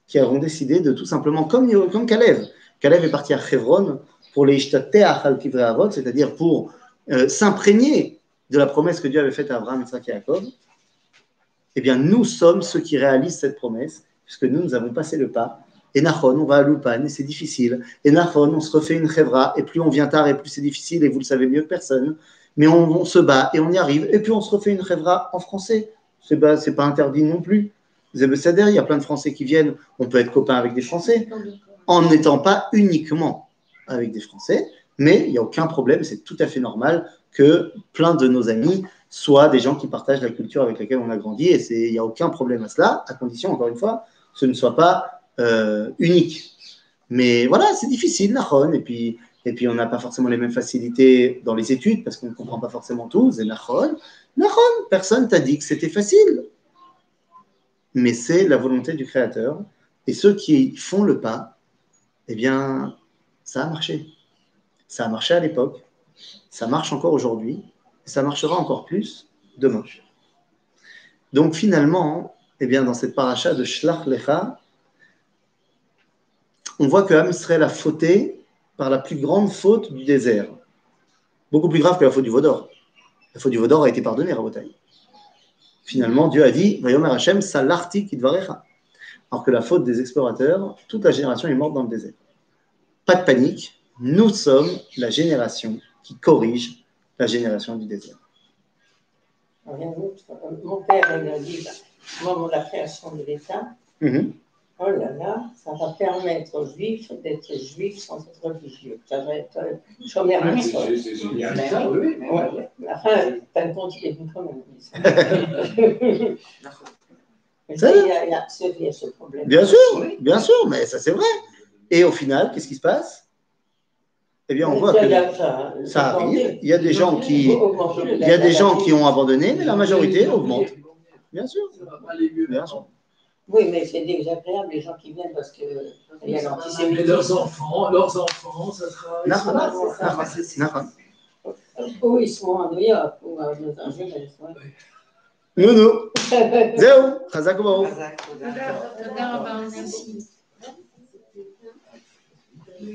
qui avons décidé de tout simplement, comme, comme Kalev, Kalev est parti à Hebron pour les c'est-à-dire pour euh, s'imprégner de la promesse que Dieu avait faite à Abraham, Isaac et Jacob. Eh bien, nous sommes ceux qui réalisent cette promesse, puisque nous, nous avons passé le pas. Et Nahon, on va à Loupan, et c'est difficile. Et Nahon, on se refait une chevra, et plus on vient tard, et plus c'est difficile, et vous le savez mieux que personne. Mais on, se bat, et on y arrive, et puis on se refait une chevra en français. C'est pas, pas interdit non plus. Zebessader, il y a plein de Français qui viennent, on peut être copain avec des Français, en n'étant pas uniquement avec des Français, mais il n'y a aucun problème, c'est tout à fait normal que plein de nos amis soient des gens qui partagent la culture avec laquelle on a grandi, et il n'y a aucun problème à cela, à condition, encore une fois, que ce ne soit pas euh, unique. Mais voilà, c'est difficile, Nahon, et puis, et puis on n'a pas forcément les mêmes facilités dans les études, parce qu'on ne comprend pas forcément tout, c'est Nahon. Nahon, personne t'a dit que c'était facile. Mais c'est la volonté du Créateur, et ceux qui font le pas, eh bien, ça a marché. Ça a marché à l'époque, ça marche encore aujourd'hui, ça marchera encore plus demain. Donc finalement, eh bien, dans cette paracha de Shlach Lecha, on voit que Am Israël a fauté par la plus grande faute du désert. Beaucoup plus grave que la faute du Vaudor. La faute du Vaudor a été pardonnée, Rabotai. Finalement, Dieu a dit Vayomer Hashem salarti kidvarecha. Alors que la faute des explorateurs, toute la génération est morte dans le désert. Pas de panique, nous sommes la génération qui corrige la génération du désert. Rien d'autre. Mon père, il a dit, bah, au moment de la création de l'État, Mhm. oh là là, ça va permettre aux juifs d'être juifs sans être religieux. Ça va être euh, chômeur. Mais Enfin, t'as le compte, il est venu quand même. [LAUGHS] Il y a ce problème. Bien sûr, bien sûr, mais ça c'est vrai. Et au final, qu'est-ce qui se passe? eh bien, on voit que ça, arrive. Il y a des gens qui, il y a des gens qui ont abandonné, mais la majorité augmente. Bien sûr. Oui, mais c'est désagréable les gens qui viennent parce que. Mais leurs enfants, leurs enfants, ça sera. Ils sont ils sont à New York ou à Nounou. Zéo. Chazak Merci.